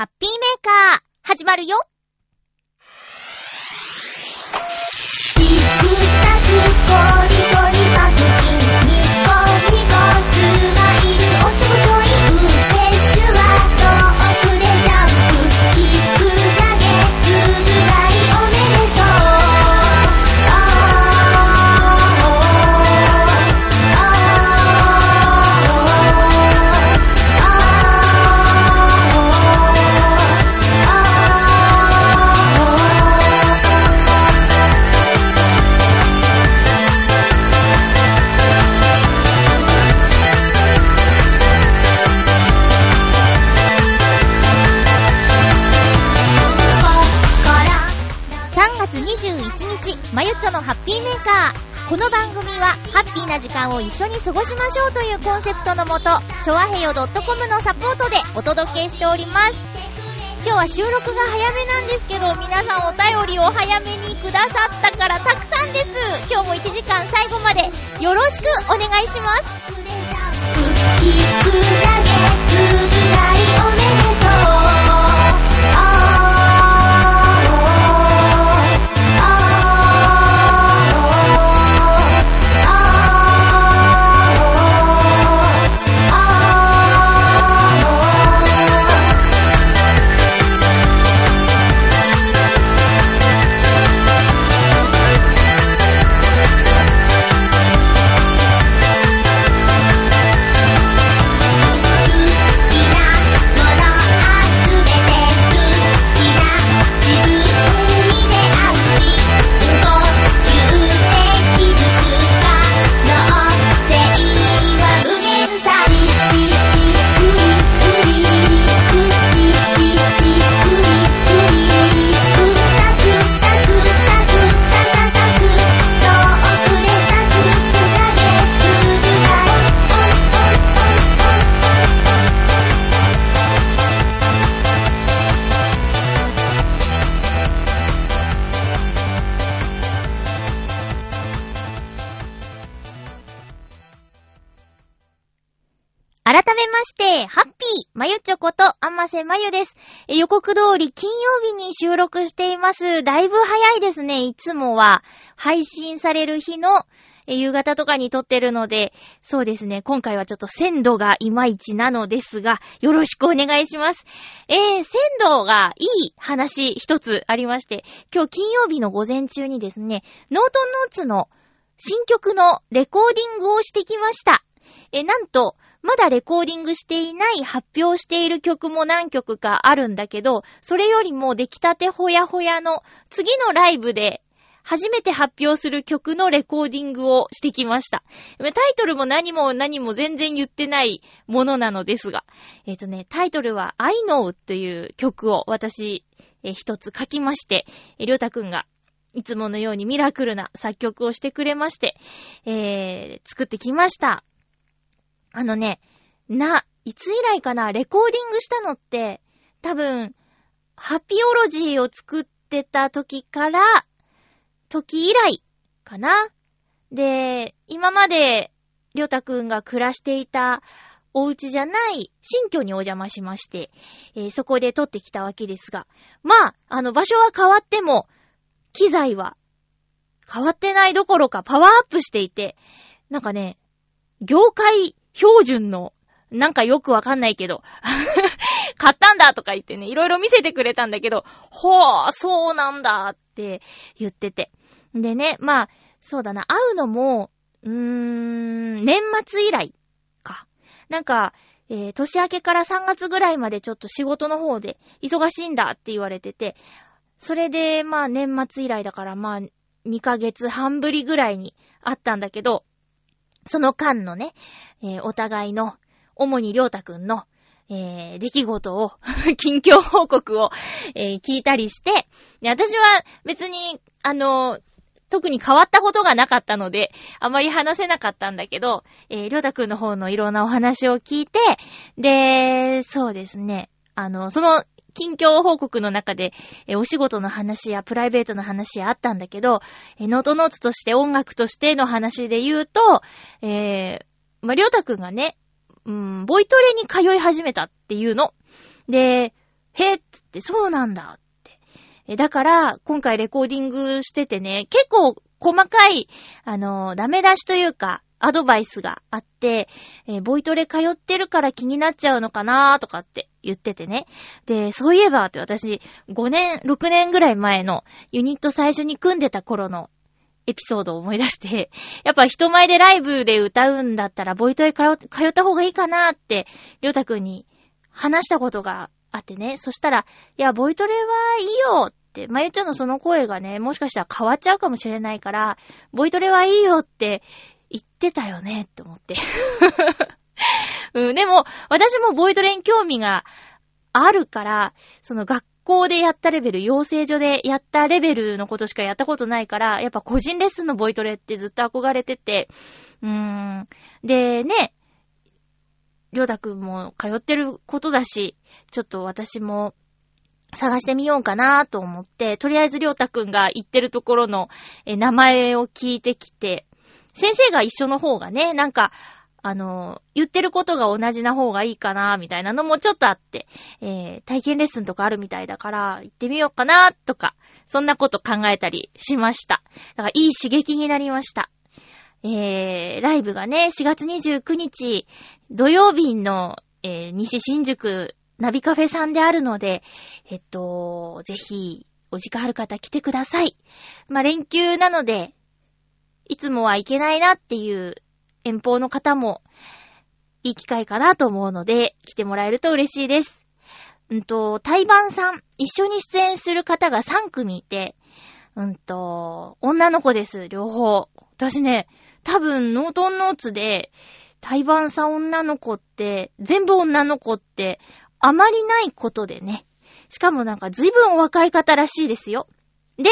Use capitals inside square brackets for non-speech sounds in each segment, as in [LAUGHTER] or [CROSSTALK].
ハッピーメーカー、始まるよ。まゆちょのハッピーメーカー。この番組は、ハッピーな時間を一緒に過ごしましょうというコンセプトのもと、ちょわへよ .com のサポートでお届けしております。今日は収録が早めなんですけど、皆さんお便りを早めにくださったからたくさんです。今日も1時間最後までよろしくお願いします。ませまゆです。え予告通り金曜日に収録しています。だいぶ早いですね。いつもは配信される日の夕方とかに撮ってるので、そうですね。今回はちょっと鮮度がいまいちなのですが、よろしくお願いします。えー、鮮度がいい話一つありまして、今日金曜日の午前中にですね、ノートンノーツの新曲のレコーディングをしてきました。え、なんと、まだレコーディングしていない発表している曲も何曲かあるんだけど、それよりも出来たてほやほやの次のライブで初めて発表する曲のレコーディングをしてきました。タイトルも何も何も全然言ってないものなのですが、えっ、とね、タイトルは I Know という曲を私、えー一つ書きまして、えーりょうたくんがいつものようにミラクルな作曲をしてくれまして、えー、作ってきました。あのね、な、いつ以来かな、レコーディングしたのって、多分、ハピオロジーを作ってた時から、時以来かな。で、今まで、りょうたくんが暮らしていたお家じゃない新居にお邪魔しまして、えーそこで撮ってきたわけですが、まあ、あの場所は変わっても、機材は変わってないどころかパワーアップしていて、なんかね、業界標準の、なんかよくわかんないけど、[LAUGHS] 買ったんだとか言ってね、いろいろ見せてくれたんだけど、ほー、そうなんだって言ってて。でね、まあ、そうだな、会うのも、うーん、年末以来か。なんか、えー年明けから3月ぐらいまでちょっと仕事の方で忙しいんだって言われてて、それで、まあ年末以来だから、まあ2ヶ月半ぶりぐらいに会ったんだけど、その間のね、えーお互いの、主にりょうたくんの、えー出来事を、[LAUGHS] 近況報告を、えー聞いたりして、で私は別に、あの、特に変わったことがなかったので、あまり話せなかったんだけど、えりょうたくんの方のいろんなお話を聞いて、で、そうですね、あの、その、近況報告の中で、えお仕事の話やプライベートの話やあったんだけど、えノートノーツとして音楽としての話で言うと、えー、ま、りょうたくんがね、うん、ボイトレに通い始めたっていうの。で、へっつって、そうなんだって。え、だから、今回レコーディングしててね、結構細かい、あのーダメ出しというか、アドバイスがあって、えーボイトレ通ってるから気になっちゃうのかなーとかって言っててね。で、そういえばって私、5年、6年ぐらい前のユニット最初に組んでた頃のエピソードを思い出して、[LAUGHS] やっぱ人前でライブで歌うんだったら、ボイトレ通った方がいいかなって、りょうたくんに話したことがあってね。そしたら、いや、ボイトレはいいよって、まゆちょのその声がね、もしかしたら変わっちゃうかもしれないから、ボイトレはいいよって言ってたよねって思って。[LAUGHS] [LAUGHS] うん、でも、私もボイトレに興味があるから、その学校でやったレベル、養成所でやったレベルのことしかやったことないから、やっぱ個人レッスンのボイトレってずっと憧れてて、うーん。で、ね、りょうたくんも通ってることだし、ちょっと私も探してみようかなと思って、とりあえずりょうたくんが言ってるところの名前を聞いてきて、先生が一緒の方がね、なんか、あの、言ってることが同じな方がいいかな、みたいなのもちょっとあって、えー体験レッスンとかあるみたいだから、行ってみようかな、とか、そんなこと考えたりしました。だから、いい刺激になりました。えー、ライブがね、4月29日、土曜日の、えー西新宿ナビカフェさんであるので、えっと、ぜひ、お時間ある方来てください。まあ、連休なので、いつもは行けないなっていう遠方の方も、いい機会かなと思うので、来てもらえると嬉しいです。うんと、対バンさん、一緒に出演する方が3組いて、うんと、女の子です、両方。私ね、多分、ノートンノーツで、対バンさん女の子って、全部女の子って、あまりないことでね。しかもなんか随分お若い方らしいですよ。で、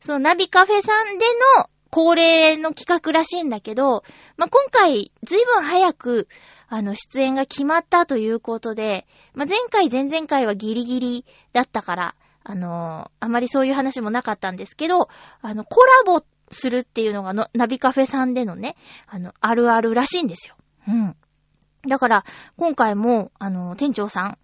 そのナビカフェさんでの恒例の企画らしいんだけど、まあ、今回随分早く、あの、出演が決まったということで、まあ、前回前々回はギリギリだったから、あのーあまりそういう話もなかったんですけど、あの、コラボするっていうのがの、ナビカフェさんでのね、あの、あるあるらしいんですよ。うん。だから、今回も、あの、店長さん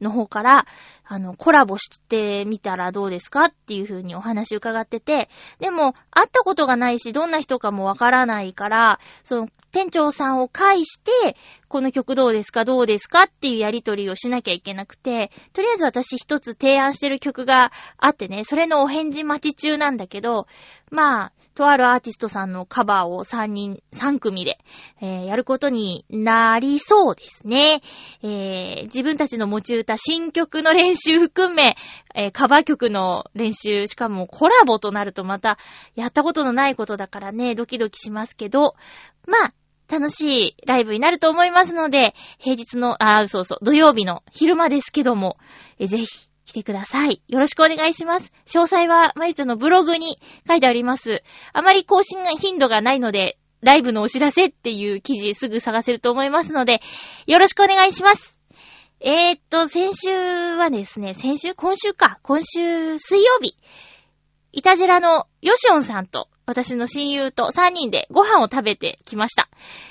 の方から、あの、コラボしてみたらどうですかっていう風にお話伺ってて、でも、会ったことがないし、どんな人かもわからないから、その、店長さんを介して、この曲どうですかどうですかっていうやりとりをしなきゃいけなくて、とりあえず私一つ提案してる曲があってね、それのお返事待ち中なんだけど、まあ、とあるアーティストさんのカバーを3人、3組で、えーやることになりそうですね。えー自分たちの持ち歌歌、新曲の練習含め、えーカバー曲の練習、しかもコラボとなるとまた、やったことのないことだからね、ドキドキしますけど、まあ、楽しいライブになると思いますので、平日の、あ、そうそう、土曜日の昼間ですけども、えぜひ来てください。よろしくお願いします。詳細は、まゆちょのブログに書いてあります。あまり更新頻度がないので、ライブのお知らせっていう記事すぐ探せると思いますので、よろしくお願いします。えー、っと、先週はですね、先週？今週か。今週水曜日。イタジラのヨシオンさんと私の親友と3人でご飯を食べてきました。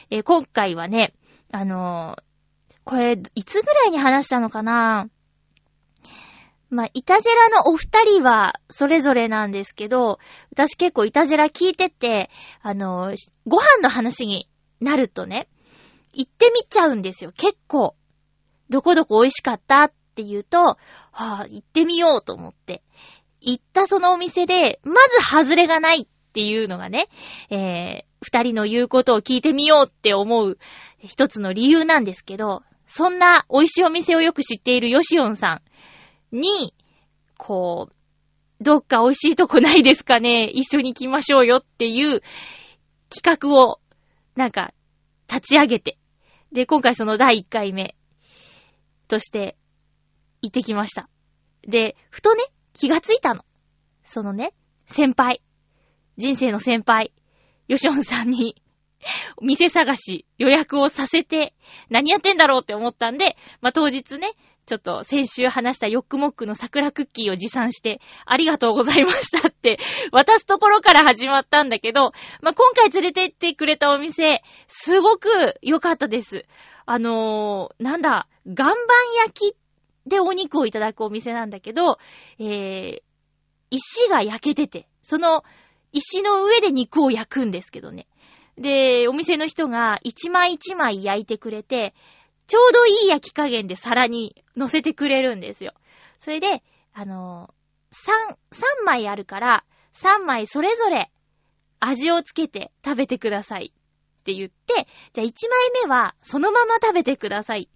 えー今回はね、あのーこれ、いつぐらいに話したのかな？まあ、イタジェラのお二人はそれぞれなんですけど、私結構イタジェラ聞いてて、あのーご飯の話になるとね、行ってみちゃうんですよ、結構。どこどこ美味しかったって言うと、はあ、行ってみようと思って。行ったそのお店で、まず外れがないっていうのがね、えー、二人の言うことを聞いてみようって思う一つの理由なんですけど、そんな美味しいお店をよく知っているヨシオンさんに、こう、どっか美味しいとこないですかね一緒に行きましょうよっていう企画を、なんか、立ち上げて。で、今回その第1回目として行ってきました。で、ふとね、気がついたの。そのね、先輩、人生の先輩、ヨシオンさんに、[LAUGHS] 店探し、予約をさせて、何やってんだろうって思ったんで、まあ、当日ね、ちょっと先週話したヨックモックの桜クッキーを持参して、ありがとうございましたって渡すところから始まったんだけど、まあ、今回連れてってくれたお店、すごく良かったです。あのー、なんだ、岩盤焼きでお肉をいただくお店なんだけど、えー、石が焼けてて、その石の上で肉を焼くんですけどね。で、お店の人が一枚一枚焼いてくれて、ちょうどいい焼き加減で皿に乗せてくれるんですよ。それで、あのー、3、3枚あるから、3枚それぞれ味をつけて食べてくださいって言って、じゃあ1枚目はそのまま食べてください。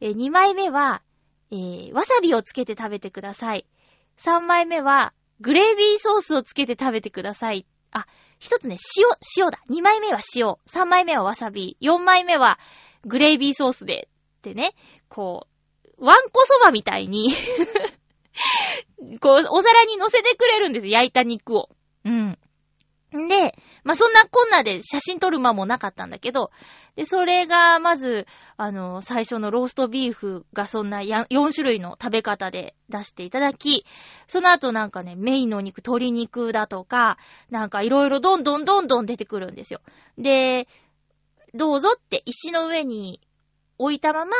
え2枚目は、えー、わさびをつけて食べてください。3枚目は、グレービーソースをつけて食べてください。あ、一つね、塩、塩だ。2枚目は塩。3枚目はわさび。4枚目はグレービーソースで。ってね、こう、ワンコそばみたいに [LAUGHS] こう、お皿に乗せてくれるんです焼いた肉を。うん。んで、まあ、そんなこんなで写真撮る間もなかったんだけど、で、それが、まず、あの、最初のローストビーフがそんな4種類の食べ方で出していただき、その後なんかね、メインのお肉、鶏肉だとか、なんかいろいろどんどんどんどん出てくるんですよ。で、どうぞって石の上に置いたまま、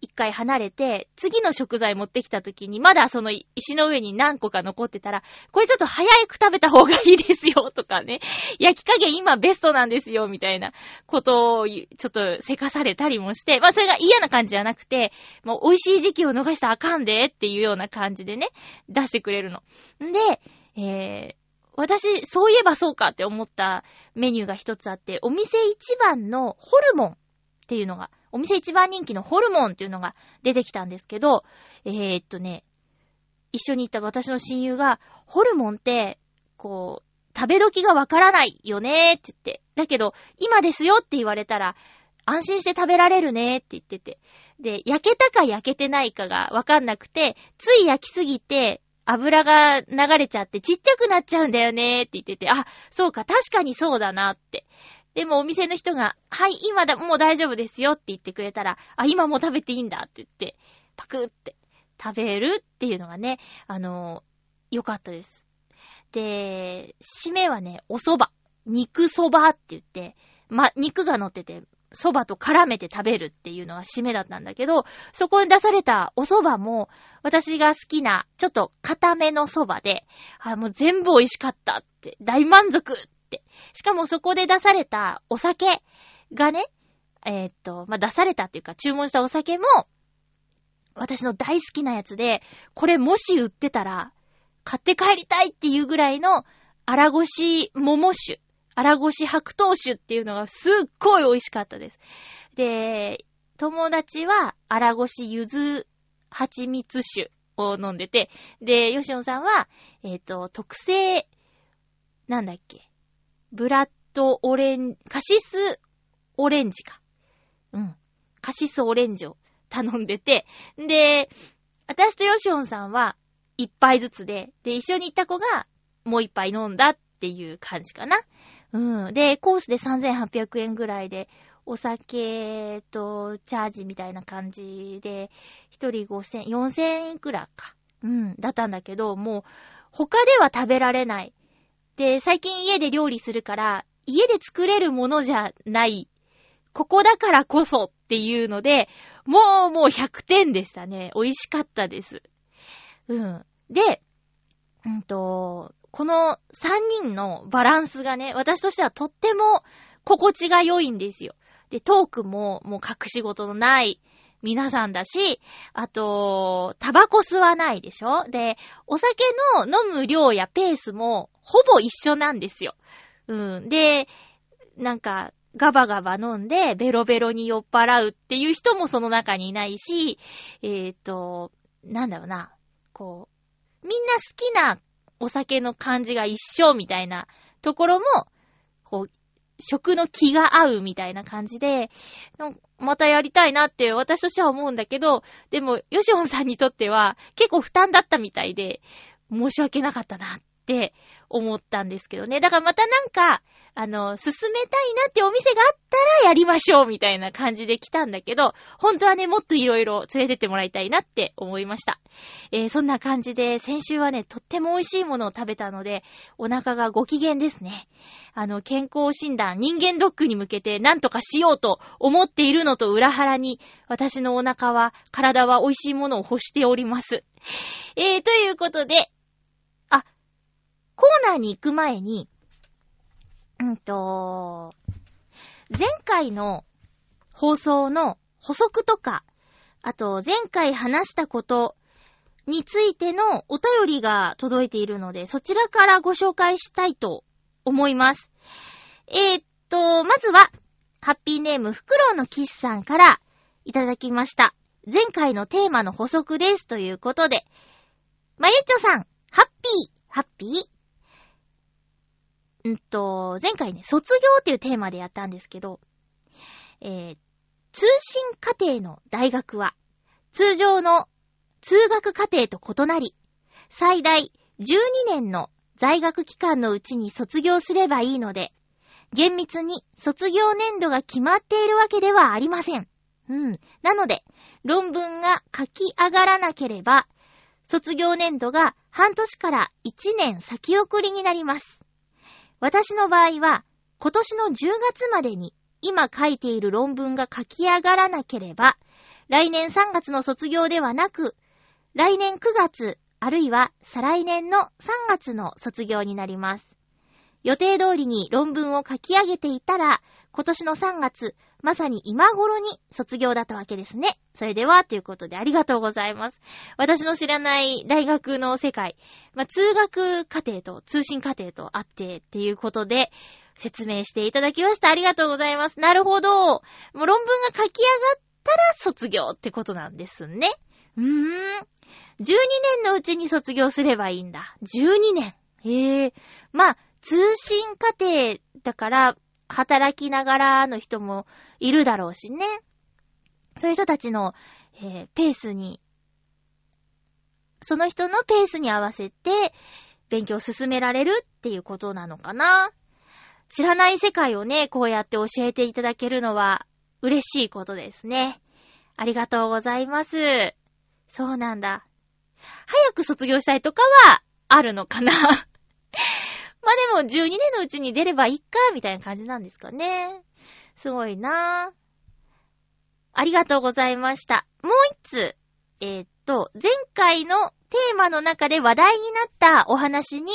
一回離れて、次の食材持ってきた時に、まだその石の上に何個か残ってたら、これちょっと早く食べた方がいいですよ、とかね。[LAUGHS] 焼き加減今ベストなんですよ、みたいなことを、ちょっとせかされたりもして、まあそれが嫌な感じじゃなくて、もう美味しい時期を逃したらあかんで、っていうような感じでね、出してくれるの。んで、えー、私、そういえばそうかって思ったメニューが一つあって、お店一番のホルモンっていうのがお店一番人気のホルモンっていうのが出てきたんですけど、えー、っとね、一緒に行った私の親友が、ホルモンって、こう、食べ時がわからないよねって言って。だけど、今ですよって言われたら、安心して食べられるねって言ってて。で、焼けたか焼けてないかがわかんなくて、つい焼きすぎて、油が流れちゃってちっちゃくなっちゃうんだよねって言ってて、あ、そうか、確かにそうだなって。でもお店の人が、はい、今だ、もう大丈夫ですよって言ってくれたら、あ、今もう食べていいんだって言って、パクって食べるっていうのがね、あのー、よかったです。で、締めはね、お蕎麦。肉蕎麦って言って、ま、肉が乗ってて、蕎麦と絡めて食べるっていうのが締めだったんだけど、そこに出されたお蕎麦も、私が好きな、ちょっと固めの蕎麦で、あ、もう全部美味しかったって、大満足っ。しかもそこで出されたお酒がね、えー、っと、まあ、出されたっていうか注文したお酒も、私の大好きなやつで、これもし売ってたら、買って帰りたいっていうぐらいの、荒越し桃酒、荒越し白桃酒っていうのがすっごい美味しかったです。で、友達は荒越しゆず蜂蜜酒を飲んでて、で、ヨシオンさんは、えっ、ー、と、特製、なんだっけ、ブラッドオレン、カシスオレンジか。うん。カシスオレンジを頼んでて、で、私とヨシオンさんは一杯ずつで、で、一緒に行った子がもう一杯飲んだっていう感じかな。うん。で、コースで3800円ぐらいで、お酒とチャージみたいな感じで、一人5000、4000円いくらか。うん。だったんだけど、もう、他では食べられない。で、最近家で料理するから、家で作れるものじゃない。ここだからこそっていうので、もうもう100点でしたね。美味しかったです。うん。で、うんと、この3人のバランスがね、私としてはとっても心地が良いんですよ。で、トークももう隠し事のない皆さんだし、あと、タバコ吸わないでしょ？で、お酒の飲む量やペースもほぼ一緒なんですよ。うん。で、なんか、ガバガバ飲んで、ベロベロに酔っ払うっていう人もその中にいないし、えっ、ー、と、なんだろうな、こう、みんな好きなお酒の感じが一緒みたいなところも、こう、食の気が合うみたいな感じで、またやりたいなって私としては思うんだけど、でも、ヨシオンさんにとっては結構負担だったみたいで、申し訳なかったなって思ったんですけどね。だからまたなんか、あの、進めたいなってお店があったらやりましょうみたいな感じで来たんだけど、本当はね、もっといろいろ連れてってもらいたいなって思いました。えー、そんな感じで、先週はね、とっても美味しいものを食べたので、お腹がご機嫌ですね。あの、健康診断、人間ドックに向けて何とかしようと思っているのと裏腹に、私のお腹は、体は美味しいものを欲しております。えー、ということで、あ、コーナーに行く前に、うんと、前回の放送の補足とか、あと前回話したことについてのお便りが届いているので、そちらからご紹介したいと思います。えー、っと、まずは、ハッピーネームフクロウのキスさんからいただきました。前回のテーマの補足ですということで、まゆっちょさん、ハッピー、ハッピー？んと、前回ね、卒業っていうテーマでやったんですけど、えー、通信課程の大学は、通常の通学課程と異なり、最大12年の在学期間のうちに卒業すればいいので、厳密に卒業年度が決まっているわけではありません。うん。なので、論文が書き上がらなければ、卒業年度が半年から1年先送りになります。私の場合は、今年の10月までに今書いている論文が書き上がらなければ、来年3月の卒業ではなく、来年9月、あるいは再来年の3月の卒業になります。予定通りに論文を書き上げていたら、今年の3月、まさに今頃に卒業だったわけですね。それでは、ということでありがとうございます。私の知らない大学の世界、まあ、通学課程と通信課程とあってっていうことで、説明していただきました。ありがとうございます。なるほど。もう論文が書き上がったら卒業ってことなんですね。うーん。12年のうちに卒業すればいいんだ。12年。へえ。まあ、通信課程だから、働きながらの人もいるだろうしね。そういう人たちの、えーペースに、その人のペースに合わせて、勉強を進められるっていうことなのかな。知らない世界をね、こうやって教えていただけるのは嬉しいことですね。ありがとうございます。そうなんだ。早く卒業したいとかはあるのかな。まあでも12年のうちに出ればいいか、みたいな感じなんですかね。すごいなぁありがとうございました。もう一つ、えーっと、前回のテーマの中で話題になったお話に、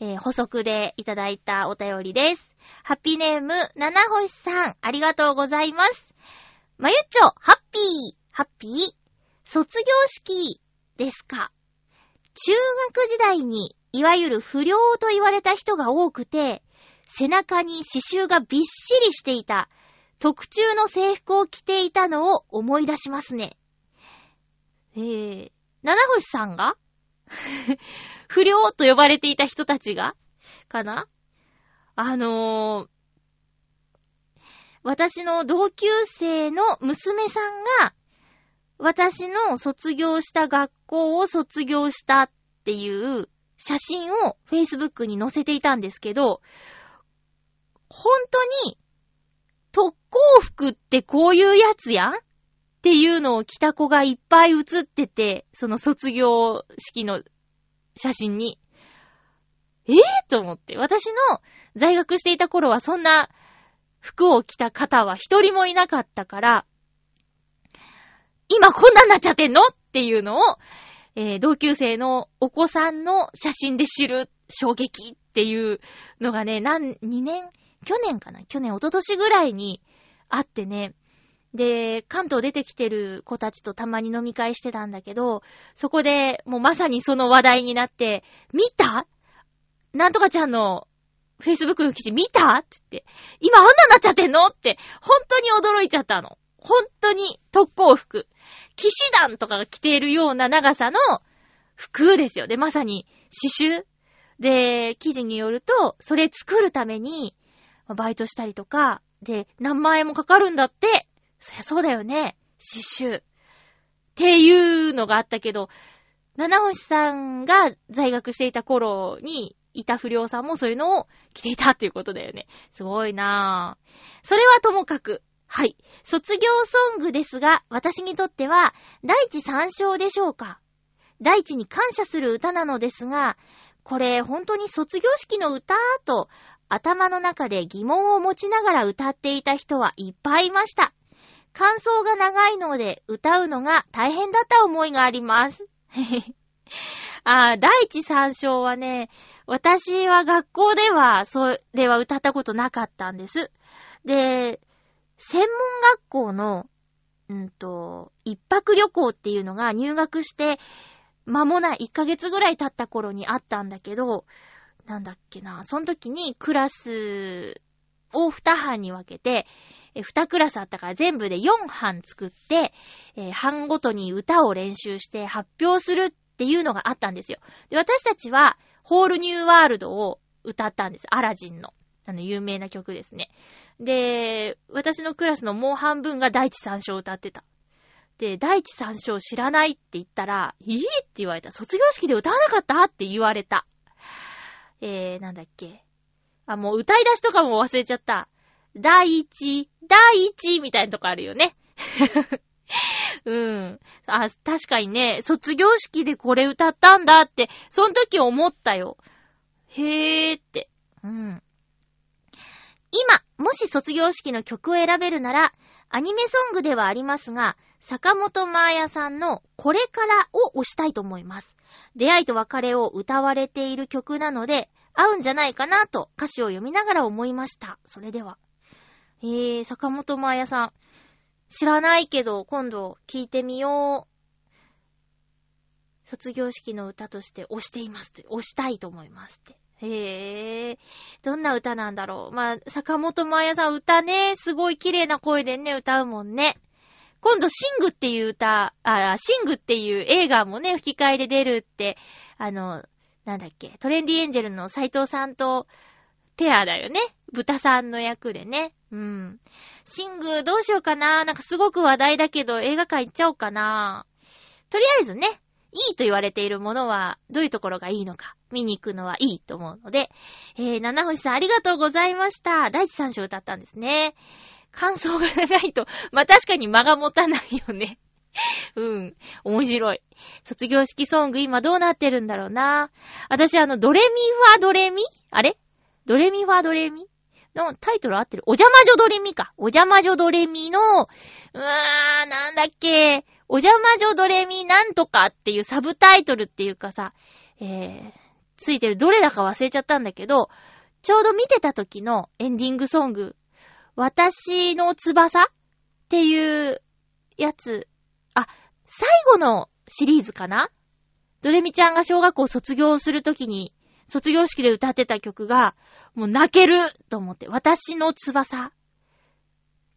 えー補足でいただいたお便りです。ハッピーネーム、七星さん、ありがとうございます。まゆっちょ、ハッピー、ハッピー、卒業式ですか？中学時代に、いわゆる不良と言われた人が多くて、背中に刺繍がびっしりしていた、特注の制服を着ていたのを思い出しますね。えー、七星さんが？[LAUGHS] 不良と呼ばれていた人たちが？かな？あのー、私の同級生の娘さんが、私の卒業した学校を卒業したっていう写真を Facebook に載せていたんですけど、本当に特攻服ってこういうやつやんっていうのを着た子がいっぱい写ってて、その卒業式の写真に。えぇ、と思って。私の在学していた頃はそんな服を着た方は一人もいなかったから、今こんなんなっちゃってんの？っていうのを、えー同級生のお子さんの写真で知る衝撃っていうのがね、なん、2年去年かな？去年、一昨年ぐらいにあってね。で、関東出てきてる子たちとたまに飲み会してたんだけど、そこでもうまさにその話題になって、見た？なんとかちゃんの Facebook の記事見た？って言って、今あんなになっちゃってんの？って、本当に驚いちゃったの。本当に特攻服。騎士団とかが着ているような長さの服ですよ。で、まさに刺繍。で、記事によると、それ作るために、バイトしたりとか、で、何万円もかかるんだって。そりゃそうだよね。刺繍。っていうのがあったけど、七星さんが在学していた頃に、いた不良さんもそういうのを着ていたっていうことだよね。すごいなぁ。それはともかく、はい。卒業ソングですが、私にとっては、第一三章でしょうか？第一に感謝する歌なのですが、これ本当に卒業式の歌？と頭の中で疑問を持ちながら歌っていた人はいっぱいいました。感想が長いので歌うのが大変だった思いがあります。[LAUGHS] あー第一三章はね、私は学校ではそれは歌ったことなかったんです。で、専門学校の、うんと、一泊旅行っていうのが入学して間もない1ヶ月ぐらい経った頃にあったんだけど、なんだっけな、その時にクラスを2班に分けて、え2クラスあったから全部で4班作って、えー班ごとに歌を練習して発表するっていうのがあったんですよ。で、私たちは、ホールニューワールドを歌ったんです。アラジンの。あの、有名な曲ですね。で、私のクラスのもう半分が第一三章を歌ってた。で、第一三章知らないって言ったら、いいって言われた。卒業式で歌わなかったって言われた。えー、なんだっけ。あ、もう歌い出しとかも忘れちゃった。第一、第一みたいなとこあるよね。[LAUGHS] うん。あ、確かにね、卒業式でこれ歌ったんだって、その時思ったよ。へーって。うん。今、もし卒業式の曲を選べるなら、アニメソングではありますが、坂本真綾さんのこれからを推したいと思います。出会いと別れを歌われている曲なので、合うんじゃないかなと歌詞を読みながら思いました。それでは。えー、坂本真綾さん。知らないけど、今度聞いてみよう。卒業式の歌として推していますって。推したいと思いますって。へえ、どんな歌なんだろう。まあ、坂本真綾さん歌ね、すごい綺麗な声でね、歌うもんね。今度、シングっていう歌、あ、シングっていう映画もね、吹き替えで出るって、あの、なんだっけ、トレンディエンジェルの斎藤さんとペアだよね。豚さんの役でね。うん。シングどうしようかななんかすごく話題だけど映画館行っちゃおうかなとりあえずね、いいと言われているものはどういうところがいいのか見に行くのはいいと思うので、えー、七星さんありがとうございました。第一三章歌ったんですね。感想が長いと、[LAUGHS] まあ、確かに間が持たないよね。[LAUGHS] うん。面白い。卒業式ソング今どうなってるんだろうな。私あの、ドレミファドレミ？あれ？ドレミファドレミ？のタイトル合ってるお邪魔女ドレミか。お邪魔女ドレミの、うわー、なんだっけ。お邪魔女ドレミなんとかっていうサブタイトルっていうかさ、えー、ついてるどれだか忘れちゃったんだけど、ちょうど見てた時のエンディングソング、私の翼っていうやつ、あ、最後のシリーズかな？ドレミちゃんが小学校卒業するときに、卒業式で歌ってた曲が、もう泣けると思って、私の翼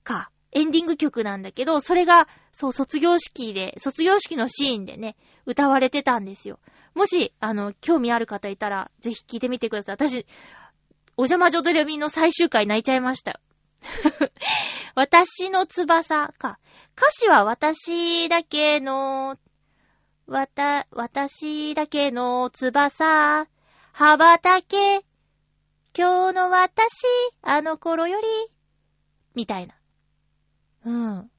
か。エンディング曲なんだけど、それが、そう、卒業式で、卒業式のシーンでね、歌われてたんですよ。もし、あの、興味ある方いたら、ぜひ聞いてみてください。私、お邪魔女ドレミの最終回泣いちゃいましたよ。[LAUGHS] 私の翼か。歌詞は私だけの、わた、私だけの翼、羽ばたけ、今日の私、あの頃より、みたいな。うん。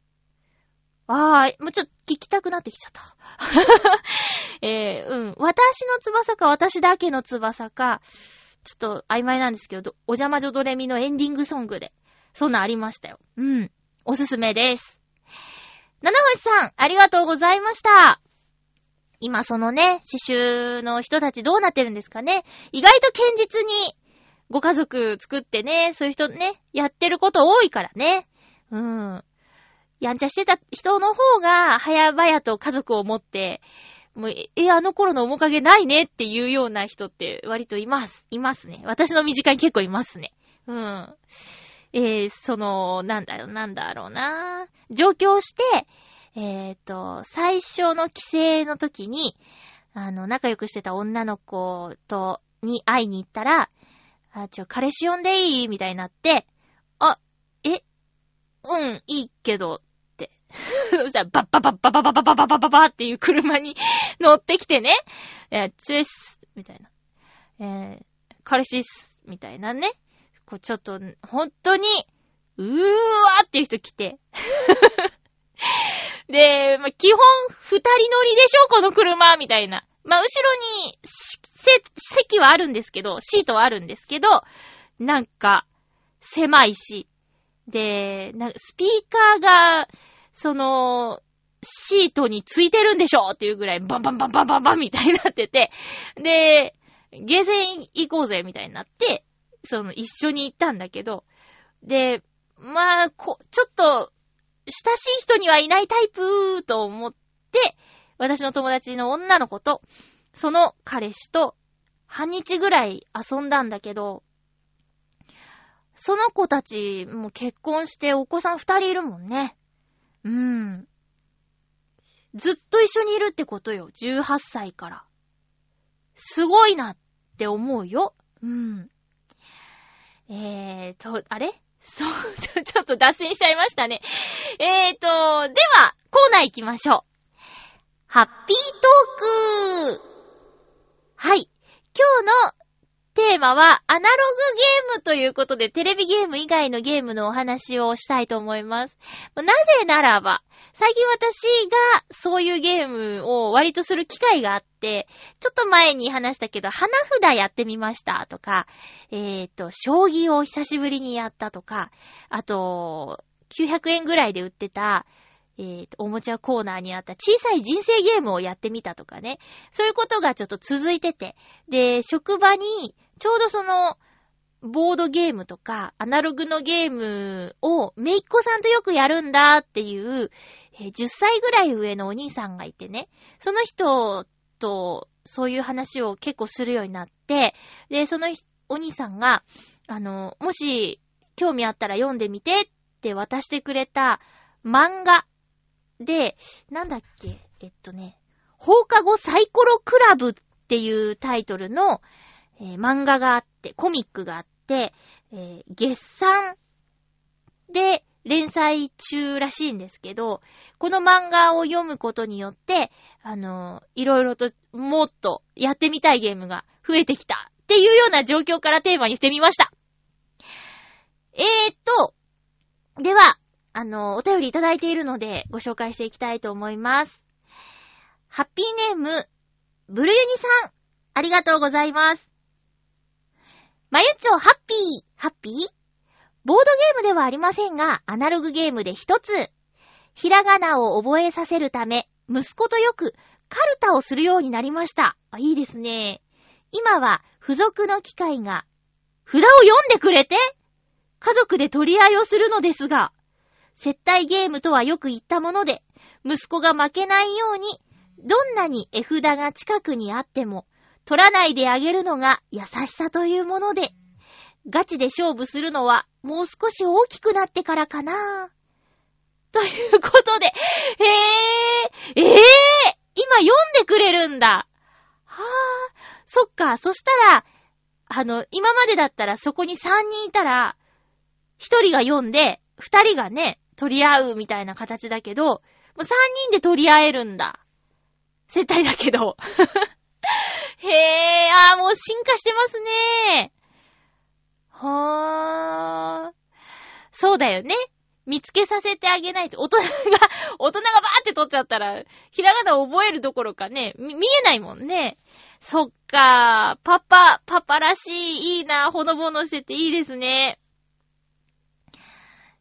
ああ、もうちょっと聞きたくなってきちゃった。[LAUGHS] えー、うん。私の翼か私だけの翼か、ちょっと曖昧なんですけど、お邪魔女ドレミのエンディングソングで、そんなありましたよ。うん。おすすめです。七星さん、ありがとうございました。今そのね、刺繍の人たちどうなってるんですかね意外と堅実にご家族作ってね、そういう人ね、やってること多いからね。うん。やんちゃしてた人の方が、早々と家族を持って、もう、え、あの頃の面影ないねっていうような人って割といます。いますね。私の身近に結構いますね。うん。えー、その、なんだろう、なんだろうな。上京して、えっ、と、最初の帰省の時に、あの、仲良くしてた女の子と、に会いに行ったら、あ、ちょ、彼氏呼んでいい？みたいになって、あ、え、うん、いいけど、そしたら、バッババッバババババババババっていう車に乗ってきてね、え、チュエス、みたいな。えー彼氏っす、みたいなね。こうちょっと、本当に、うーわーっていう人来て。で、まあ、基本、二人乗りでしょこの車みたいな。まあ、後ろに、席はあるんですけど、シートはあるんですけど、なんか、狭いし。で、なスピーカーが、その、シートについてるんでしょっていうぐらい、バンバンバンバンバンバンみたいになってて、で、ゲーセン行こうぜみたいになって、その、一緒に行ったんだけど、で、まあ、こ、ちょっと、親しい人にはいないタイプと思って、私の友達の女の子と、その彼氏と半日ぐらい遊んだんだけど、その子たちも結婚してお子さん二人いるもんね。うん。ずっと一緒にいるってことよ。18歳から。すごいなって思うよ。うん。えーと、あれ？そう、[LAUGHS] ちょ、っと脱線しちゃいましたね。えーと、では、コーナー行きましょう。ハッピートークはい。今日のテーマは、アナログゲームということで、テレビゲーム以外のゲームのお話をしたいと思います。なぜならば、最近私がそういうゲームを割とする機会があって、ちょっと前に話したけど、花札やってみましたとか、えっ、ー、と、将棋を久しぶりにやったとか、あと、900円ぐらいで売ってた、えー、と、おもちゃコーナーにあった小さい人生ゲームをやってみたとかね。そういうことがちょっと続いてて。で、職場にちょうどその、ボードゲームとか、アナログのゲームを、めいっ子さんとよくやるんだっていう、え、10歳ぐらい上のお兄さんがいてね、その人と、そういう話を結構するようになって、で、そのお兄さんが、あの、もし、興味あったら読んでみてって渡してくれた漫画で、なんだっけ、えっとね、放課後サイコロクラブっていうタイトルの、えー、漫画があって、コミックがあって、えー、月産で連載中らしいんですけど、この漫画を読むことによって、あのー、いろいろともっとやってみたいゲームが増えてきたっていうような状況からテーマにしてみました。えーっと、では、あの、お便りいただいているのでご紹介していきたいと思います。ハッピーネーム、ブルユニさん、ありがとうございます。まゆちょハッピー、ハッピー？ボードゲームではありませんが、アナログゲームで一つ。ひらがなを覚えさせるため、息子とよくカルタをするようになりました。あ、いいですね。今は付属の機械が、札を読んでくれて家族で取り合いをするのですが、接待ゲームとはよく言ったもので、息子が負けないように、どんなに絵札が近くにあっても、取らないであげるのが優しさというもので、ガチで勝負するのはもう少し大きくなってからかな。ということで、へえー、ええー、今読んでくれるんだ。はあ、そっか、そしたら、あの、今までだったらそこに3人いたら、1人が読んで、2人がね、取り合うみたいな形だけど、もう3人で取り合えるんだ。接待だけど。へえ、あーもう進化してますね。はー。そうだよね。見つけさせてあげないと、大人が、[LAUGHS] 大人がバーって取っちゃったら、ひらがな覚えるどころかね、見えないもんね。そっかパパ、パパらしい、いいな、ほのぼのしてていいですね。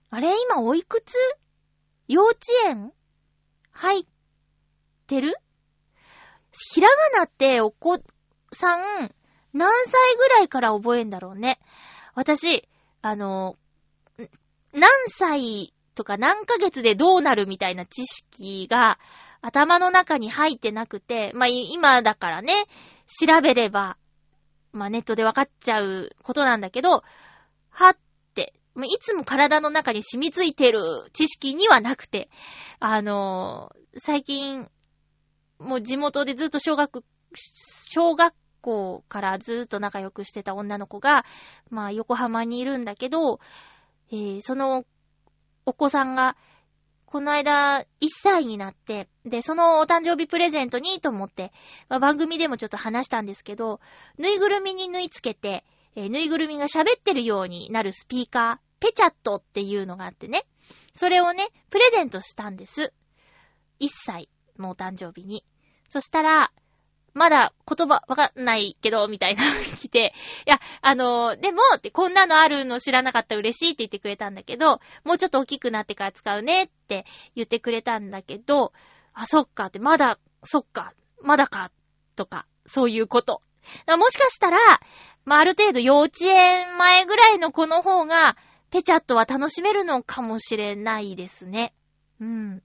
あれ今おいくつ？幼稚園？入ってる？ひらがなってお子さん、何歳ぐらいから覚えんだろうね。私、あの、何歳とか何ヶ月でどうなるみたいな知識が頭の中に入ってなくて、まあ、今だからね、調べれば、まあ、ネットでわかっちゃうことなんだけど、はって、いつも体の中に染みついてる知識にはなくて、あの最近、もう地元でずっと小学、小学校からずっと仲良くしてた女の子が、まあ横浜にいるんだけど、えー、そのお子さんがこの間、1歳になって、で、そのお誕生日プレゼントにと思って、まあ、番組でもちょっと話したんですけど、ぬいぐるみに縫い付けて、えーぬいぐるみが喋ってるようになるスピーカー、ペチャットっていうのがあってね、それをね、プレゼントしたんです。1歳のお誕生日に。そしたら、まだ言葉わかんないけど、みたいな [LAUGHS] 来て、いや、あのーでも、って、こんなのあるの知らなかった嬉しいって言ってくれたんだけど、もうちょっと大きくなってから使うねって言ってくれたんだけど、あ、そっかって、まだ、そっか、まだか、とか、そういうこと。もしかしたら、まあ、ある程度幼稚園前ぐらいの子の方が、ペチャットは楽しめるのかもしれないですね。うん。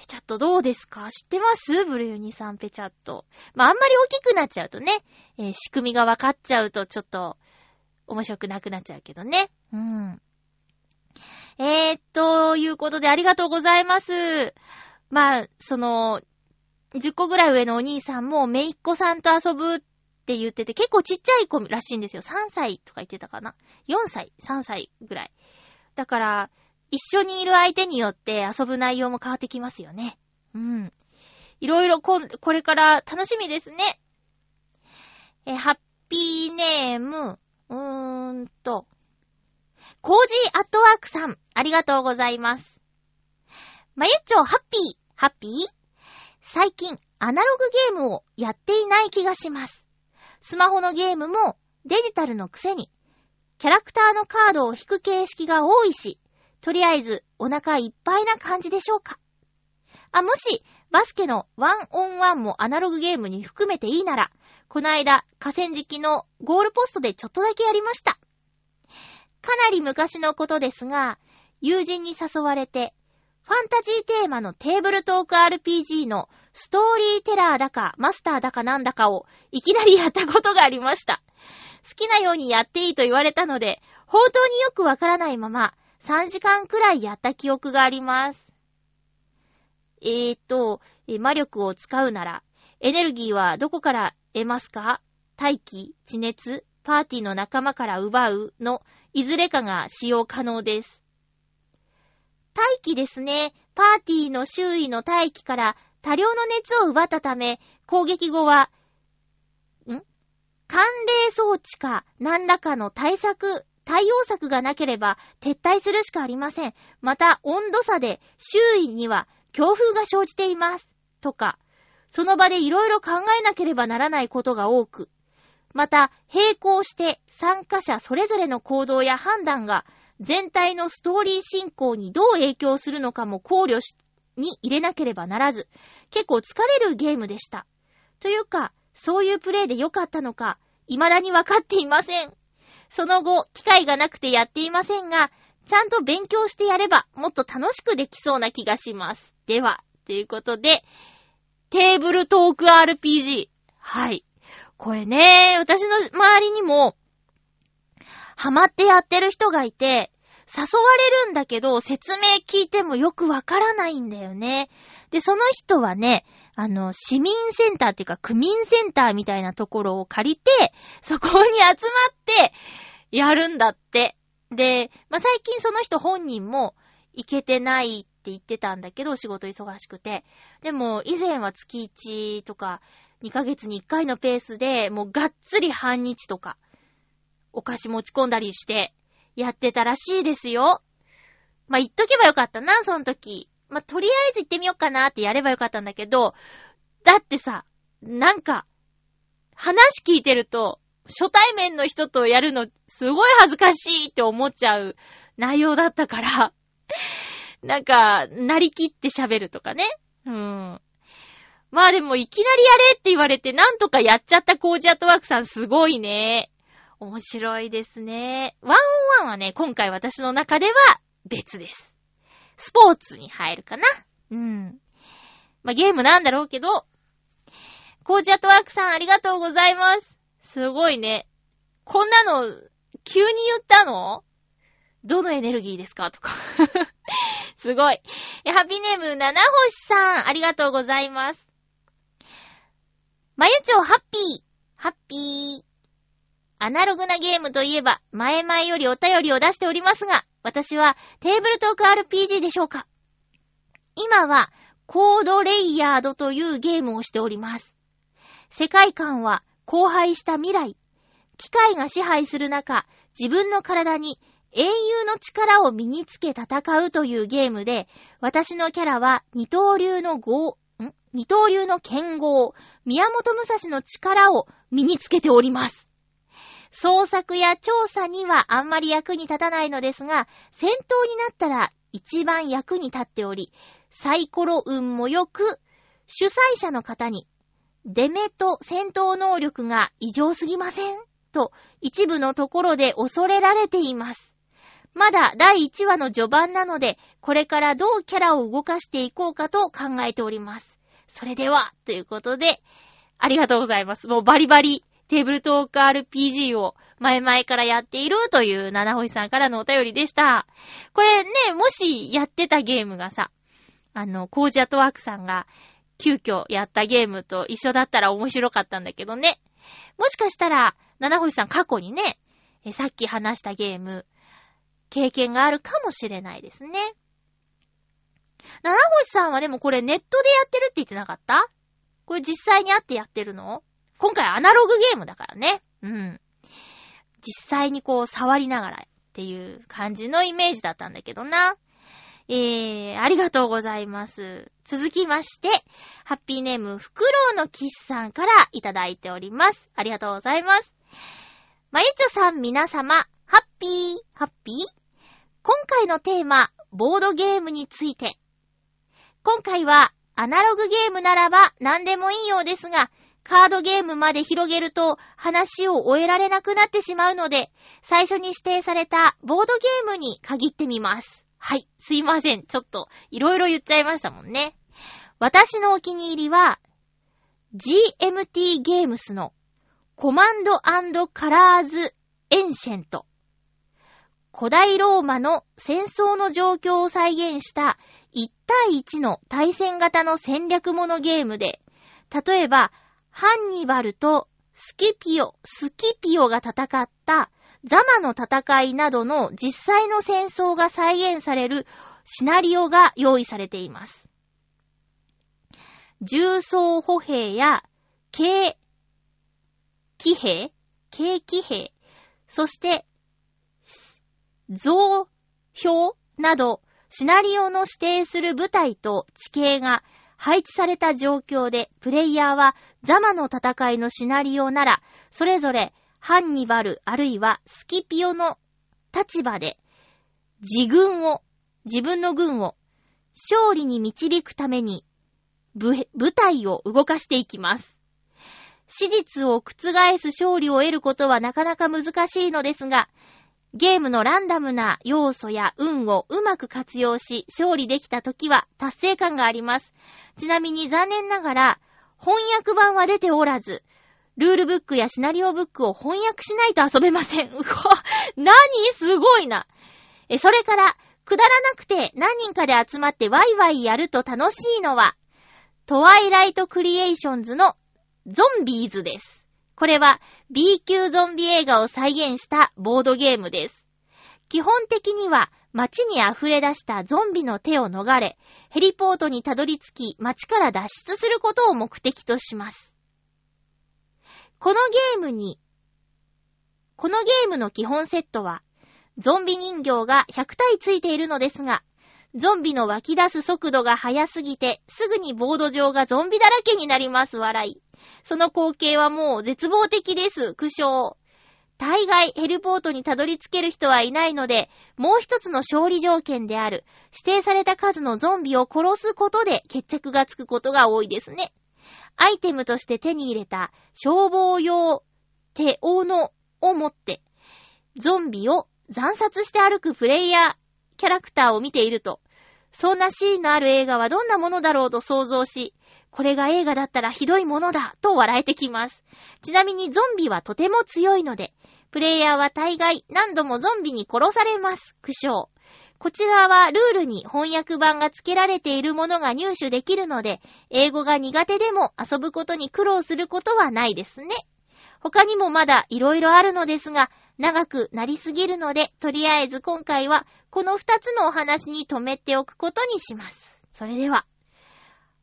ペチャットどうですか？知ってます？ブルユニさんペチャット。まあ、あんまり大きくなっちゃうとね、えー仕組みが分かっちゃうとちょっと面白くなくなっちゃうけどね。うん。えー、っと、いうことでありがとうございます。まあ、その、10個ぐらい上のお兄さんも、めいっ子さんと遊ぶって言ってて、結構ちっちゃい子らしいんですよ。3歳とか言ってたかな？4歳、3歳ぐらい。だから、一緒にいる相手によって遊ぶ内容も変わってきますよね。うん。いろいろこ、これから楽しみですね。え、ハッピーネーム、うーんと、コージーアットワークさん、ありがとうございます。まゆっちょ、ハッピー、ハッピー？最近、アナログゲームをやっていない気がします。スマホのゲームもデジタルのくせに、キャラクターのカードを引く形式が多いし、とりあえずお腹いっぱいな感じでしょうか。あ、もし、バスケのワンオンワンもアナログゲームに含めていいなら、この間、河川敷のゴールポストでちょっとだけやりました。かなり昔のことですが、友人に誘われて、ファンタジーテーマのテーブルトーク RPG のストーリーテラーだかマスターだかなんだかをいきなりやったことがありました。好きなようにやっていいと言われたので、本当によくわからないまま3時間くらいやった記憶があります。えーと、魔力を使うなら、エネルギーはどこから得ますか？大気、地熱、パーティーの仲間から奪うの、いずれかが使用可能です。大気ですね。パーティーの周囲の大気から多量の熱を奪ったため、攻撃後は、ん？寒冷装置か何らかの対策、対応策がなければ撤退するしかありません。また温度差で周囲には強風が生じています。とか、その場でいろいろ考えなければならないことが多く、また並行して参加者それぞれの行動や判断が全体のストーリー進行にどう影響するのかも考慮し、に入れなければならず、結構疲れるゲームでした。というか、そういうプレイで良かったのか、未だにわかっていません。その後、機会がなくてやっていませんが、ちゃんと勉強してやれば、もっと楽しくできそうな気がします。では、ということで、テーブルトーク RPG。はい。これね、私の周りにも、ハマってやってる人がいて、誘われるんだけど、説明聞いてもよくわからないんだよね。で、その人はね、あの、市民センターっていうか、区民センターみたいなところを借りて、そこに集まって、やるんだって。で、まあ、最近その人本人も、行けてないって言ってたんだけど、仕事忙しくて。でも、以前は月1とか、2ヶ月に1回のペースで、もうがっつり半日とか、お菓子持ち込んだりして、やってたらしいですよ。まあ、言っとけばよかったな、その時。まあ、とりあえず行ってみようかなってやればよかったんだけど、だってさ、なんか、話聞いてると、初対面の人とやるの、すごい恥ずかしいって思っちゃう内容だったから、[LAUGHS] なんか、なりきって喋るとかね。うん。まあでも、いきなりやれって言われて、なんとかやっちゃったコージアトワークさんすごいね。面白いですね。ワンオンワンはね、今回私の中では別です。スポーツに入るかな。うん。まあ、ゲームなんだろうけど、コージアトワークさんありがとうございます。すごいね。こんなの、急に言ったの？どのエネルギーですか？とか。[LAUGHS] すごい。ハッピーネーム、七星さん、ありがとうございます。まゆちょ、ハッピー。ハッピー。アナログなゲームといえば、前々よりお便りを出しておりますが、私はテーブルトーク RPG でしょうか？今は、コードレイヤードというゲームをしております。世界観は荒廃した未来。機械が支配する中、自分の体に英雄の力を身につけ戦うというゲームで、私のキャラは二刀流の豪、ん？二刀流の剣豪、宮本武蔵の力を身につけております。創作や調査にはあんまり役に立たないのですが、戦闘になったら一番役に立っており、サイコロ運も良く、主催者の方に、デメと戦闘能力が異常すぎません？と、一部のところで恐れられています。まだ第1話の序盤なので、これからどうキャラを動かしていこうかと考えております。それでは、ということで、ありがとうございます。もうバリバリテーブルトーク RPG を前々からやっているという七星さんからのお便りでした。これね、もしやってたゲームがさ、あの、コージアトワークさんが急遽やったゲームと一緒だったら面白かったんだけどね。もしかしたら、七星さん過去にね、さっき話したゲーム、経験があるかもしれないですね。七星さんはでもこれネットでやってるって言ってなかった？これ実際に会ってやってるの？今回アナログゲームだからね。うん。実際にこう触りながらっていう感じのイメージだったんだけどな。えー、ありがとうございます。続きまして、ハッピーネーム、フクロウのキスさんからいただいております。ありがとうございます。まゆちょさん皆様、ハッピー、ハッピー今回のテーマ、ボードゲームについて。今回は、アナログゲームならば何でもいいようですが、カードゲームまで広げると話を終えられなくなってしまうので、最初に指定されたボードゲームに限ってみます。はい、すいません。ちょっと、いろいろ言っちゃいましたもんね。私のお気に入りは、GMT ゲームスのコマンドカラーズエンシェント。古代ローマの戦争の状況を再現した1対1の対戦型の戦略ものゲームで、例えば、ハンニバルとスキピオ、スキピオが戦ったザマの戦いなどの実際の戦争が再現されるシナリオが用意されています。重装歩兵や軽騎兵軽騎兵そして、増票など、シナリオの指定する部隊と地形が配置された状況で、プレイヤーはザマの戦いのシナリオなら、それぞれハンニバルあるいはスキピオの立場で、自軍を、自分の軍を勝利に導くために部、部隊を動かしていきます。史実を覆す勝利を得ることはなかなか難しいのですが、ゲームのランダムな要素や運をうまく活用し勝利できた時は達成感があります。ちなみに残念ながら翻訳版は出ておらず、ルールブックやシナリオブックを翻訳しないと遊べません。[LAUGHS] うわ、何？すごいな。え、それから、くだらなくて何人かで集まってワイワイやると楽しいのは、トワイライトクリエーションズのゾンビーズです。これは B 級ゾンビ映画を再現したボードゲームです。基本的には街に溢れ出したゾンビの手を逃れ、ヘリポートにたどり着き街から脱出することを目的とします。このゲームに、このゲームの基本セットは、ゾンビ人形が100体ついているのですが、ゾンビの湧き出す速度が速すぎて、すぐにボード上がゾンビだらけになります、笑い。その光景はもう絶望的です、苦笑。大概ヘルポートにたどり着ける人はいないので、もう一つの勝利条件である、指定された数のゾンビを殺すことで決着がつくことが多いですね。アイテムとして手に入れた消防用手斧を持って、ゾンビを惨殺して歩くプレイヤー、キャラクターを見ていると、そんなシーンのある映画はどんなものだろうと想像し、これが映画だったらひどいものだと笑えてきます。ちなみにゾンビはとても強いので、プレイヤーは大概何度もゾンビに殺されます。苦笑。こちらはルールに翻訳版が付けられているものが入手できるので、英語が苦手でも遊ぶことに苦労することはないですね。他にもまだ色々あるのですが、長くなりすぎるので、とりあえず今回はこの二つのお話に止めておくことにします。それでは、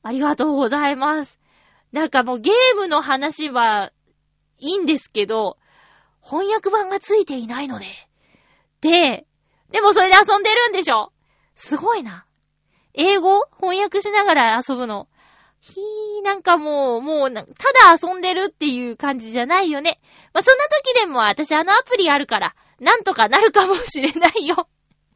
ありがとうございます。なんかもうゲームの話はいいんですけど、翻訳版がついていないので。で、でもそれで遊んでるんでしょ？すごいな。英語翻訳しながら遊ぶの。ひー、なんかもう、もう、ただ遊んでるっていう感じじゃないよね。まあ、そんな時でも私あのアプリあるから、なんとかなるかもしれないよ。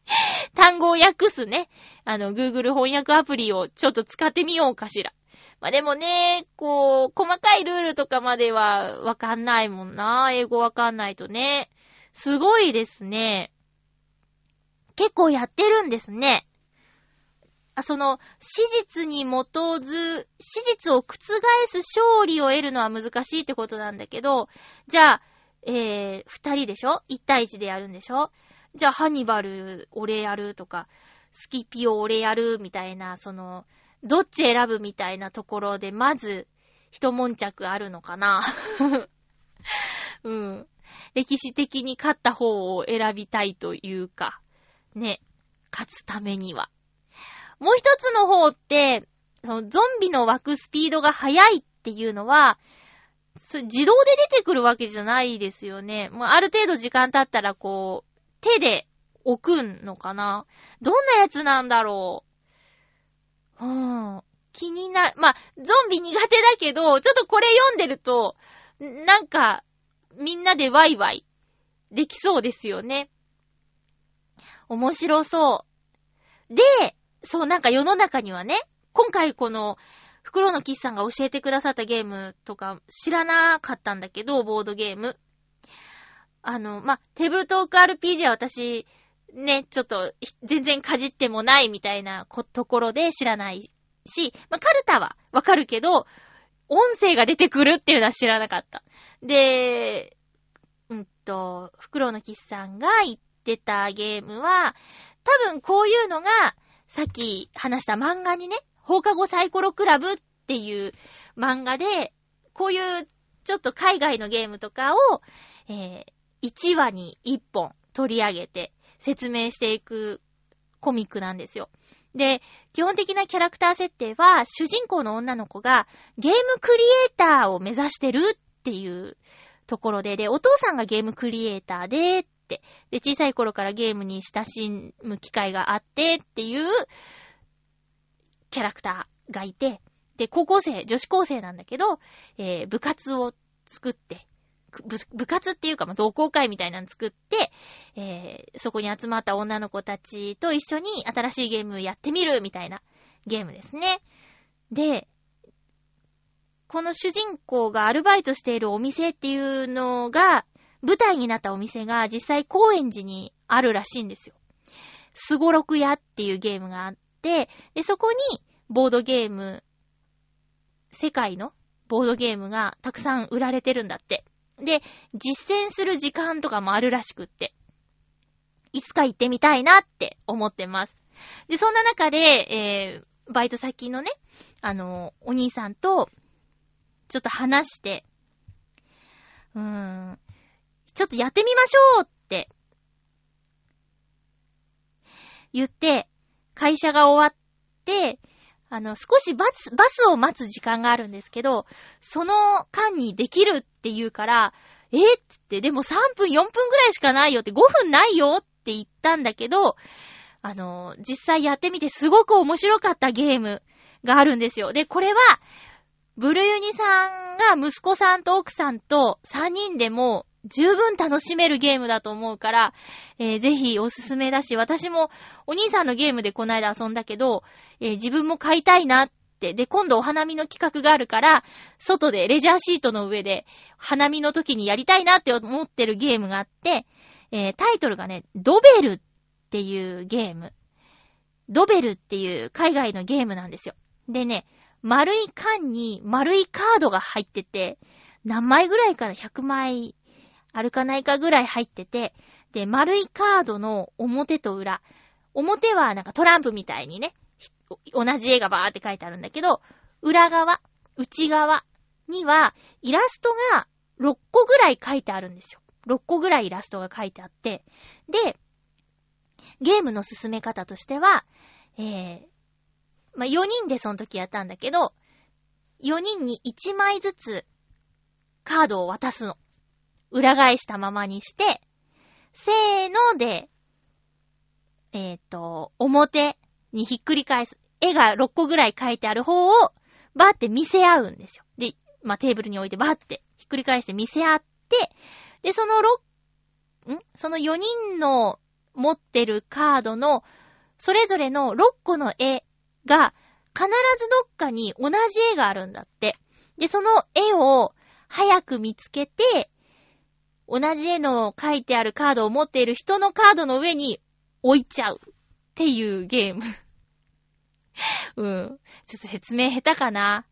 [LAUGHS] 単語を訳すね。あの、Google 翻訳アプリをちょっと使ってみようかしら。まあ、でもね、こう、細かいルールとかまではわかんないもんな。英語わかんないとね。すごいですね。結構やってるんですね。あその、史実に基づ、史実を覆す勝利を得るのは難しいってことなんだけど、じゃあ、えー、二人でしょ？一対一でやるんでしょ？じゃあ、ハニバル、俺やるとか、スキピオ俺やるみたいな、その、どっち選ぶみたいなところで、まず、一悶着あるのかな [LAUGHS] うん。歴史的に勝った方を選びたいというか、ね、勝つためには。もう一つの方って、そのゾンビの湧くスピードが速いっていうのは、自動で出てくるわけじゃないですよね。もうある程度時間経ったらこう、手で置くのかなどんなやつなんだろう。うん。気にな、まあ、ゾンビ苦手だけど、ちょっとこれ読んでると、なんか、みんなでワイワイできそうですよね。面白そう。で、そう、なんか世の中にはね、今回この、袋のキスさんが教えてくださったゲームとか知らなかったんだけど、ボードゲーム。あの、ま、テーブルトーク RPG は私、ね、ちょっと、全然かじってもないみたいなこところで知らないし、ま、カルタはわかるけど、音声が出てくるっていうのは知らなかった。で、うんと、袋のキスさんが言ってたゲームは、多分こういうのが、さっき話した漫画にね、放課後サイコロクラブっていう漫画で、こういうちょっと海外のゲームとかを、えー、1話に1本取り上げて説明していくコミックなんですよ。で、基本的なキャラクター設定は、主人公の女の子がゲームクリエイターを目指してるっていうところで、で、お父さんがゲームクリエイターで、っ。で、小さい頃からゲームに親しむ機会があってっていうキャラクターがいて、で、高校生、女子高生なんだけど、えー、部活を作って、部部活っていうか、まあ、同好会みたいなの作って、えー、そこに集まった女の子たちと一緒に新しいゲームやってみるみたいなゲームですね。で、この主人公がアルバイトしているお店っていうのが、舞台になったお店が実際高円寺にあるらしいんですよ。すごろく屋っていうゲームがあって、で、そこにボードゲーム、世界のボードゲームがたくさん売られてるんだって。で、実践する時間とかもあるらしくって。いつか行ってみたいなって思ってます。で、そんな中で、えー、バイト先のね、あの、お兄さんと、ちょっと話して、うーん、ちょっとやってみましょうって、言って、会社が終わって、あの、少しバス、バスを待つ時間があるんですけど、その間にできるって言うから、えー、って言って、でも3分、4分ぐらいしかないよって、5分ないよって言ったんだけど、あの、実際やってみてすごく面白かったゲームがあるんですよ。で、これは、ブルユニさんが息子さんと奥さんと3人でも十分楽しめるゲームだと思うから、えーぜひおすすめだし、私もお兄さんのゲームでこの間遊んだけど、えー自分も買いたいなって、で、今度お花見の企画があるから、外でレジャーシートの上で花見の時にやりたいなって思ってるゲームがあって、えータイトルがね、ドベルっていうゲーム。ドベルっていう海外のゲームなんですよ。でね、丸い缶に丸いカードが入ってて、何枚ぐらいかな ?100 枚あるかないかぐらい入ってて、で、丸いカードの表と裏。表はなんかトランプみたいにね、同じ絵がバーって書いてあるんだけど、裏側、内側にはイラストが6個ぐらい書いてあるんですよ。6個ぐらいイラストが書いてあって、で、ゲームの進め方としては、えー、まあ、4人でその時やったんだけど、4人に1枚ずつカードを渡すの。裏返したままにして、せーので、えっ、と、表にひっくり返す。絵が6個ぐらい書いてある方を、バーって見せ合うんですよ。で、まあ、テーブルに置いてバーってひっくり返して見せ合って、で、その6、ん？その4人の持ってるカードの、それぞれの6個の絵が、必ずどっかに同じ絵があるんだって。で、その絵を早く見つけて、同じ絵の書いてあるカードを持っている人のカードの上に置いちゃうっていうゲーム。[LAUGHS] うん。ちょっと説明下手かな。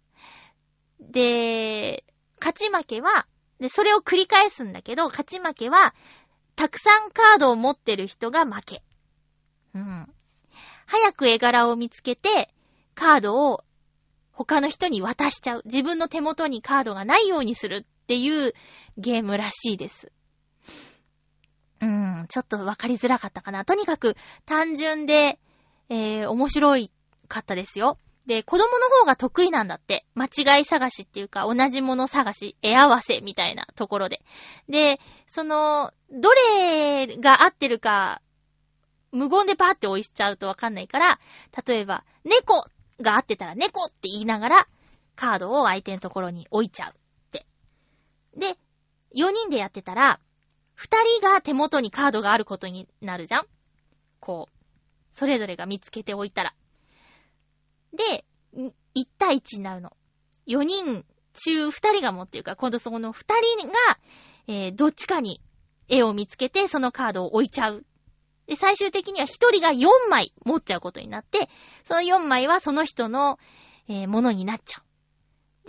で、勝ち負けは、で、それを繰り返すんだけど、勝ち負けは、たくさんカードを持ってる人が負け。うん。早く絵柄を見つけて、カードを他の人に渡しちゃう。自分の手元にカードがないようにするっていうゲームらしいです。うん、ちょっとわかりづらかったかな。とにかく単純で、えー、面白いかったですよ。で、子供の方が得意なんだって。間違い探しっていうか、同じもの探し、絵合わせみたいなところで。で、その、どれが合ってるか、無言でパーって押しちゃうとわかんないから、例えば、猫が合ってたら猫って言いながら、カードを相手のところに置いちゃう。で、4人でやってたら、2人が手元にカードがあることになるじゃんこう、それぞれが見つけておいたら。で、1対1になるの。4人中2人が持ってるから、今度その2人が、えー、どっちかに絵を見つけて、そのカードを置いちゃう。で、最終的には1人が4枚持っちゃうことになって、その4枚はその人の、えー、ものになっちゃう。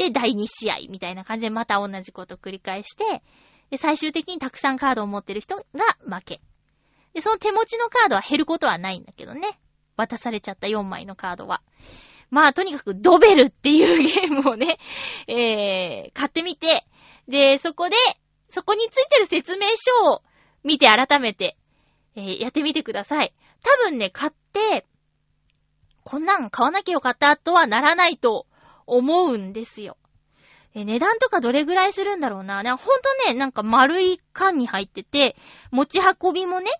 で、第2試合みたいな感じでまた同じこと繰り返して、で、最終的にたくさんカードを持ってる人が負け。で、その手持ちのカードは減ることはないんだけどね。渡されちゃった4枚のカードは。まあ、とにかくドベルっていうゲームをね、えー、買ってみて、で、そこで、そこについてる説明書を見て改めて、えー、やってみてください。多分ね、買って、こんなん買わなきゃよかったとはならないと思うんですよ。え、値段とかどれぐらいするんだろうな。なほんとね、なんか丸い缶に入ってて、持ち運びもね、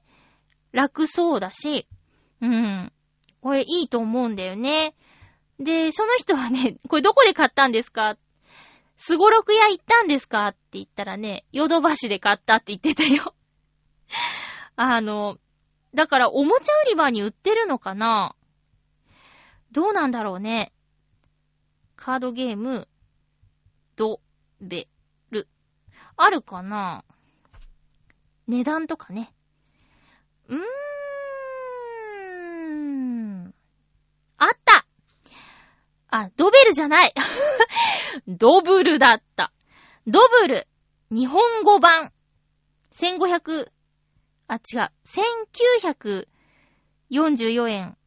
楽そうだし、うん。これいいと思うんだよね。で、その人はね、[LAUGHS] これどこで買ったんですか？すごろく屋行ったんですか？って言ったらね、ヨドバシで買ったって言ってたよ。[LAUGHS] あの、だからおもちゃ売り場に売ってるのかな？どうなんだろうね。カードゲーム、ドベル。あるかな？値段とかね。うーん。あったあ、ドベルじゃない [LAUGHS] ドブルだった。ドブル、日本語版、1500、あ、違う、1944円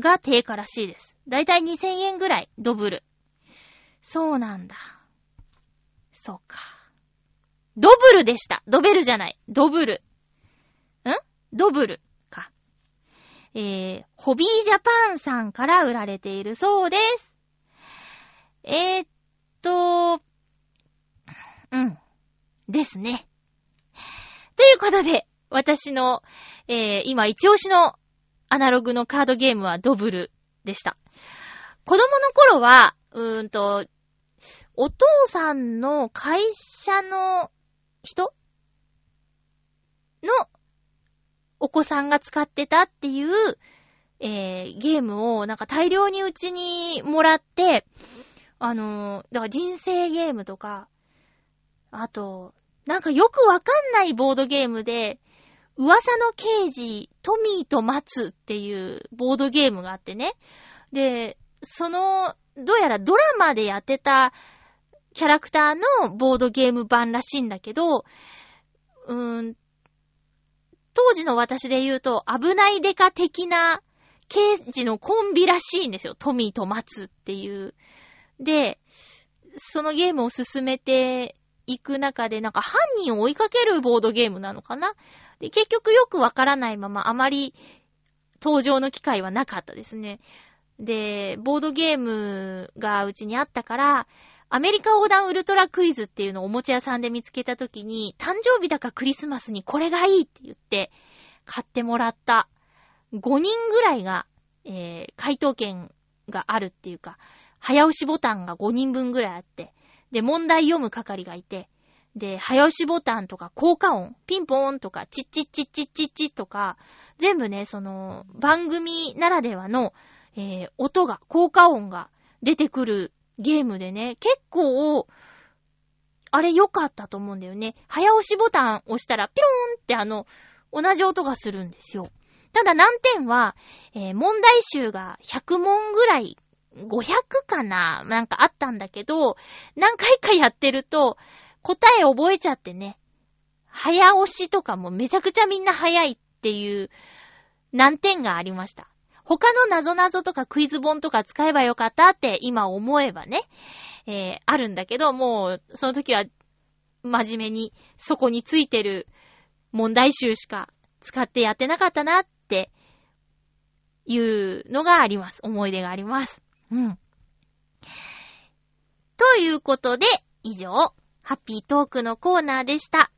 が定価らしいです。だいたい2000円ぐらい、ドブル。そうなんだ。そうか。ドブルでした。ドベルじゃない。ドブル。ん？ドブルか。えー、ホビージャパンさんから売られているそうです。えー、っと、うん。ですね。ということで、私の、えー、今一押しのアナログのカードゲームはドブルでした。子供の頃は、うーんと、お父さんの会社の人？のお子さんが使ってたっていう、えー、ゲームをなんか大量にうちにもらって、あのー、だから人生ゲームとか、あと、なんかよくわかんないボードゲームで、噂の刑事、トミーと松っていうボードゲームがあってね。で、その、どうやらドラマでやってたキャラクターのボードゲーム版らしいんだけど、うーん、当時の私で言うと、危ないデカ的な刑事のコンビらしいんですよ。トミーと松っていう。で、そのゲームを進めていく中で、なんか犯人を追いかけるボードゲームなのかな？で、結局よくわからないまま、あまり登場の機会はなかったですね。で、ボードゲームがうちにあったから、アメリカ横断ウルトラクイズっていうのをおもちゃ屋さんで見つけた時に、誕生日だかクリスマスにこれがいいって言って、買ってもらった5人ぐらいが、えー、回答権があるっていうか、早押しボタンが5人分ぐらいあって、で、問題読む係がいて、で、早押しボタンとか効果音、ピンポーンとか、チッチッチッチッチッチッとか、全部ね、その、番組ならではの、えー、音が、効果音が出てくるゲームでね、結構、あれ良かったと思うんだよね。早押しボタン押したら、ピローンってあの、同じ音がするんですよ。ただ難点は、えー問題集が100問ぐらい、500かななんかあったんだけど、何回かやってると、答え覚えちゃってね、早押しとかもめちゃくちゃみんな早いっていう難点がありました。他の謎々とかクイズ本とか使えばよかったって今思えばね、えーあるんだけど、もうその時は真面目にそこについてる問題集しか使ってやってなかったなっていうのがあります。思い出があります。うん。ということで、以上、ハッピートークのコーナーでした。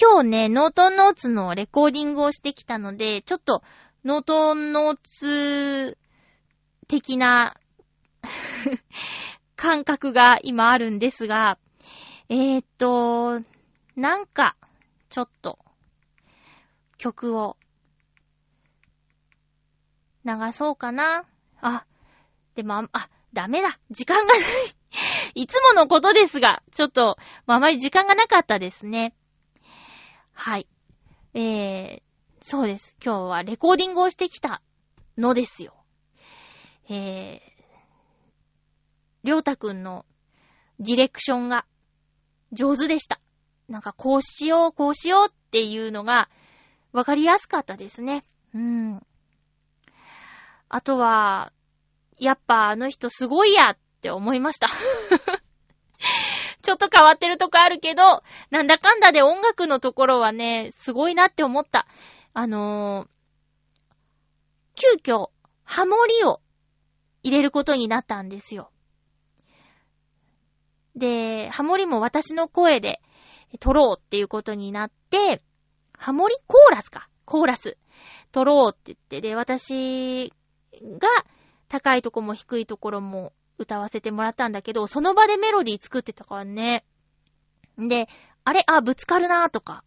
今日ね、ノートノーツのレコーディングをしてきたので、ちょっと、ノートノーツ的な [LAUGHS] 感覚が今あるんですが、えー、っと、なんか、ちょっと、曲を、流そうかな。あ、でもあ、ダメだ。時間がない。[LAUGHS] いつものことですが、ちょっと、あまり時間がなかったですね。はい。えー、そうです。今日はレコーディングをしてきたのですよ。えー、りょうたくんのディレクションが上手でした。なんかこうしよう、こうしようっていうのがわかりやすかったですね。うん。あとは、やっぱあの人すごいやって思いました。[LAUGHS] ちょっと変わってるとこあるけど、なんだかんだで音楽のところはね、すごいなって思った。あのー、急遽、ハモリを入れることになったんですよ。で、ハモリも私の声で撮ろうっていうことになって、ハモリコーラスか。コーラス。撮ろうって言って、で、私が高いとこも低いところも歌わせてもらったんだけど、その場でメロディー作ってたからね。んで、あれあ、ぶつかるなとか。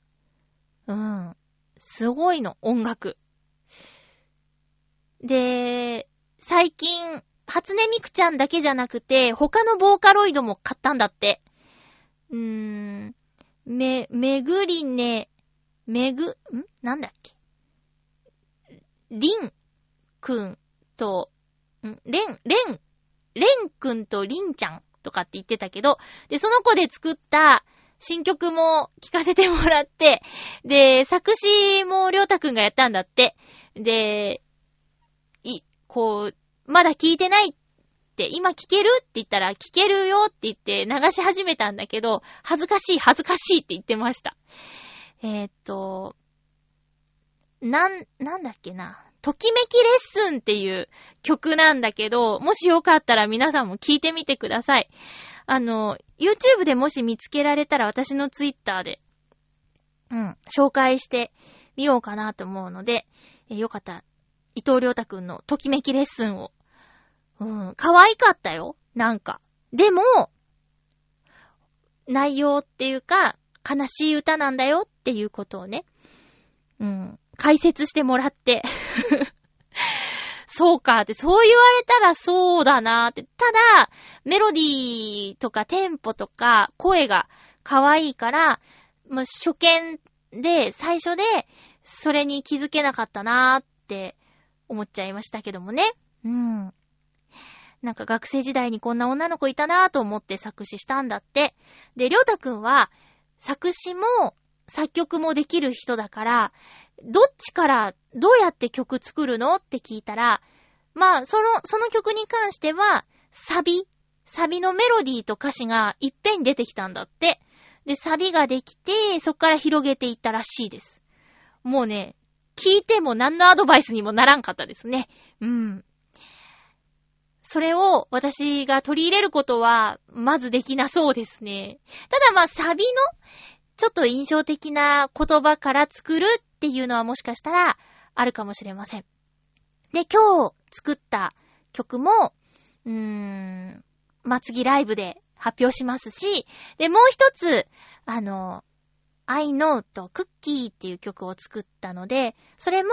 うん。すごいの、音楽。で、最近、初音ミクちゃんだけじゃなくて、他のボーカロイドも買ったんだって。うーん。め、めぐりね、めぐ、ん？なんだっけ？りんくんと、ん？れん、れん、れんくんとりんちゃんとかって言ってたけど、で、その子で作った新曲も聴かせてもらって、で、作詞もりょうたくんがやったんだって。で、い、こう、まだ聞いてないって、今聞けるって言ったら、聞けるよって言って流し始めたんだけど、恥ずかしい、恥ずかしいって言ってました。えーっと、なん、なんだっけな。ときめきレッスンっていう曲なんだけど、もしよかったら皆さんも聞いてみてください。あの、YouTube でもし見つけられたら私の Twitter で、うん、紹介してみようかなと思うので、えよかったら、伊藤良太くんのときめきレッスンを。うん、可愛かったよ。なんか。でも、内容っていうか、悲しい歌なんだよっていうことをね、うん、解説してもらって。そうかって、そう言われたらそうだなって。ただ、メロディーとかテンポとか声が可愛いから、もう初見で、最初で、それに気づけなかったなーって思っちゃいましたけどもね。うん。なんか学生時代にこんな女の子いたなーと思って作詞したんだって。で、りょうたくんは作詞も作曲もできる人だから、どっちからどうやって曲作るの？って聞いたら、まあ、その、その曲に関しては、サビ、サビのメロディーと歌詞がいっぺんに出てきたんだって。で、サビができて、そっから広げていったらしいです。もうね、聞いても何のアドバイスにもならんかったですね。うん。それを私が取り入れることは、まずできなそうですね。ただまあ、サビの、ちょっと印象的な言葉から作るっっていうのはもしかしたら、あるかもしれません。で、今日作った曲も、うーん、まあ、次ライブで発表しますし、で、もう一つ、あの、I know と Cookie っていう曲を作ったので、それも、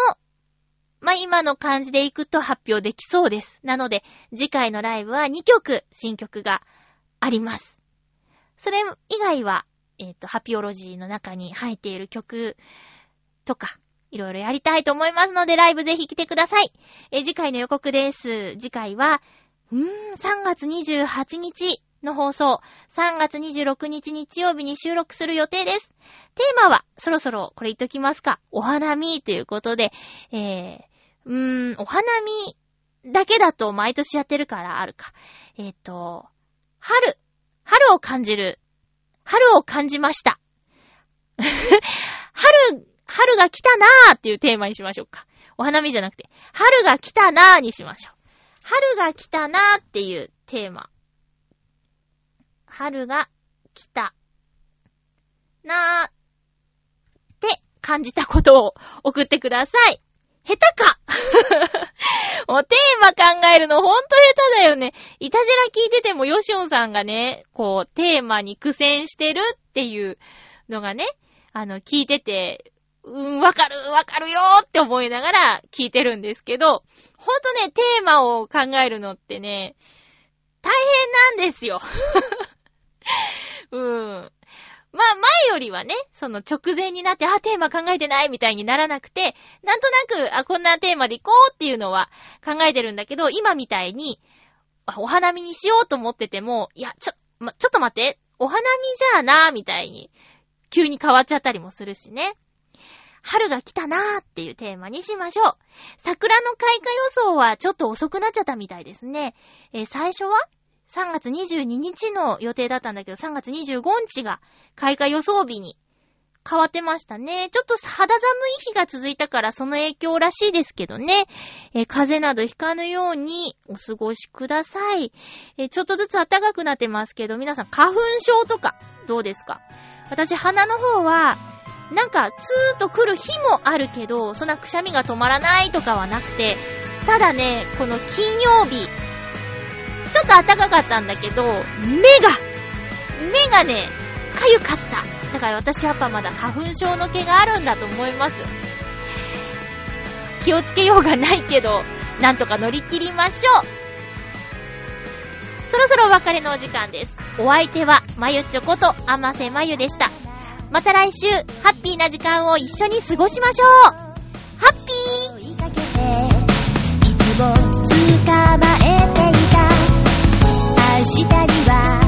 まあ、今の感じでいくと発表できそうです。なので、次回のライブは2曲、新曲があります。それ以外は、えっ、と、ハピオロジーの中に入っている曲とか、いろいろやりたいと思いますので、ライブぜひ来てください。え次回の予告です。次回は、うーん、3月28日の放送、3月26日日曜日に収録する予定です。テーマは、そろそろこれ言っときますか。お花見ということで、えー、うーん、お花見だけだと毎年やってるからあるか。えっ、と、春、春を感じる。春を感じました。[LAUGHS] 春、春が来たなーっていうテーマにしましょうか。お花見じゃなくて、春が来たなーにしましょう。春が来たなーっていうテーマ。春が来たなーって感じたことを送ってください。下手か [LAUGHS] もうテーマ考えるのほんと下手だよね。いたじら聞いててもヨシオンさんがね、こう、テーマに苦戦してるっていうのがね、あの、聞いてて、うん、わかる、わかるよーって思いながら聞いてるんですけど、ほんとね、テーマを考えるのってね、大変なんですよ。[LAUGHS] うん。まあ、前よりはね、その直前になって、あ、テーマ考えてないみたいにならなくて、なんとなく、あ、こんなテーマで行こうっていうのは考えてるんだけど、今みたいに、お花見にしようと思ってても、いや、ちょ、ま、ちょっと待って、お花見じゃあな、みたいに、急に変わっちゃったりもするしね。春が来たなーっていうテーマにしましょう。桜の開花予想はちょっと遅くなっちゃったみたいですね。えー最初は3月22日の予定だったんだけど、3月25日が開花予想日に変わってましたね。ちょっと肌寒い日が続いたからその影響らしいですけどね。えー風邪などひかぬようにお過ごしください。えーちょっとずつ暖かくなってますけど、皆さん花粉症とかどうですか？私鼻の方は、なんか、ツーッと来る日もあるけど、そんなくしゃみが止まらないとかはなくて、ただね、この金曜日、ちょっと暖かかったんだけど、目が、目がね、かゆかった。だから私やっぱまだ花粉症の毛があるんだと思います。気をつけようがないけど、なんとか乗り切りましょう。そろそろお別れのお時間です。お相手は、まゆちょこと、あませまゆでした。また来週、ハッピーな時間を一緒に過ごしましょう。ハッピー。明日には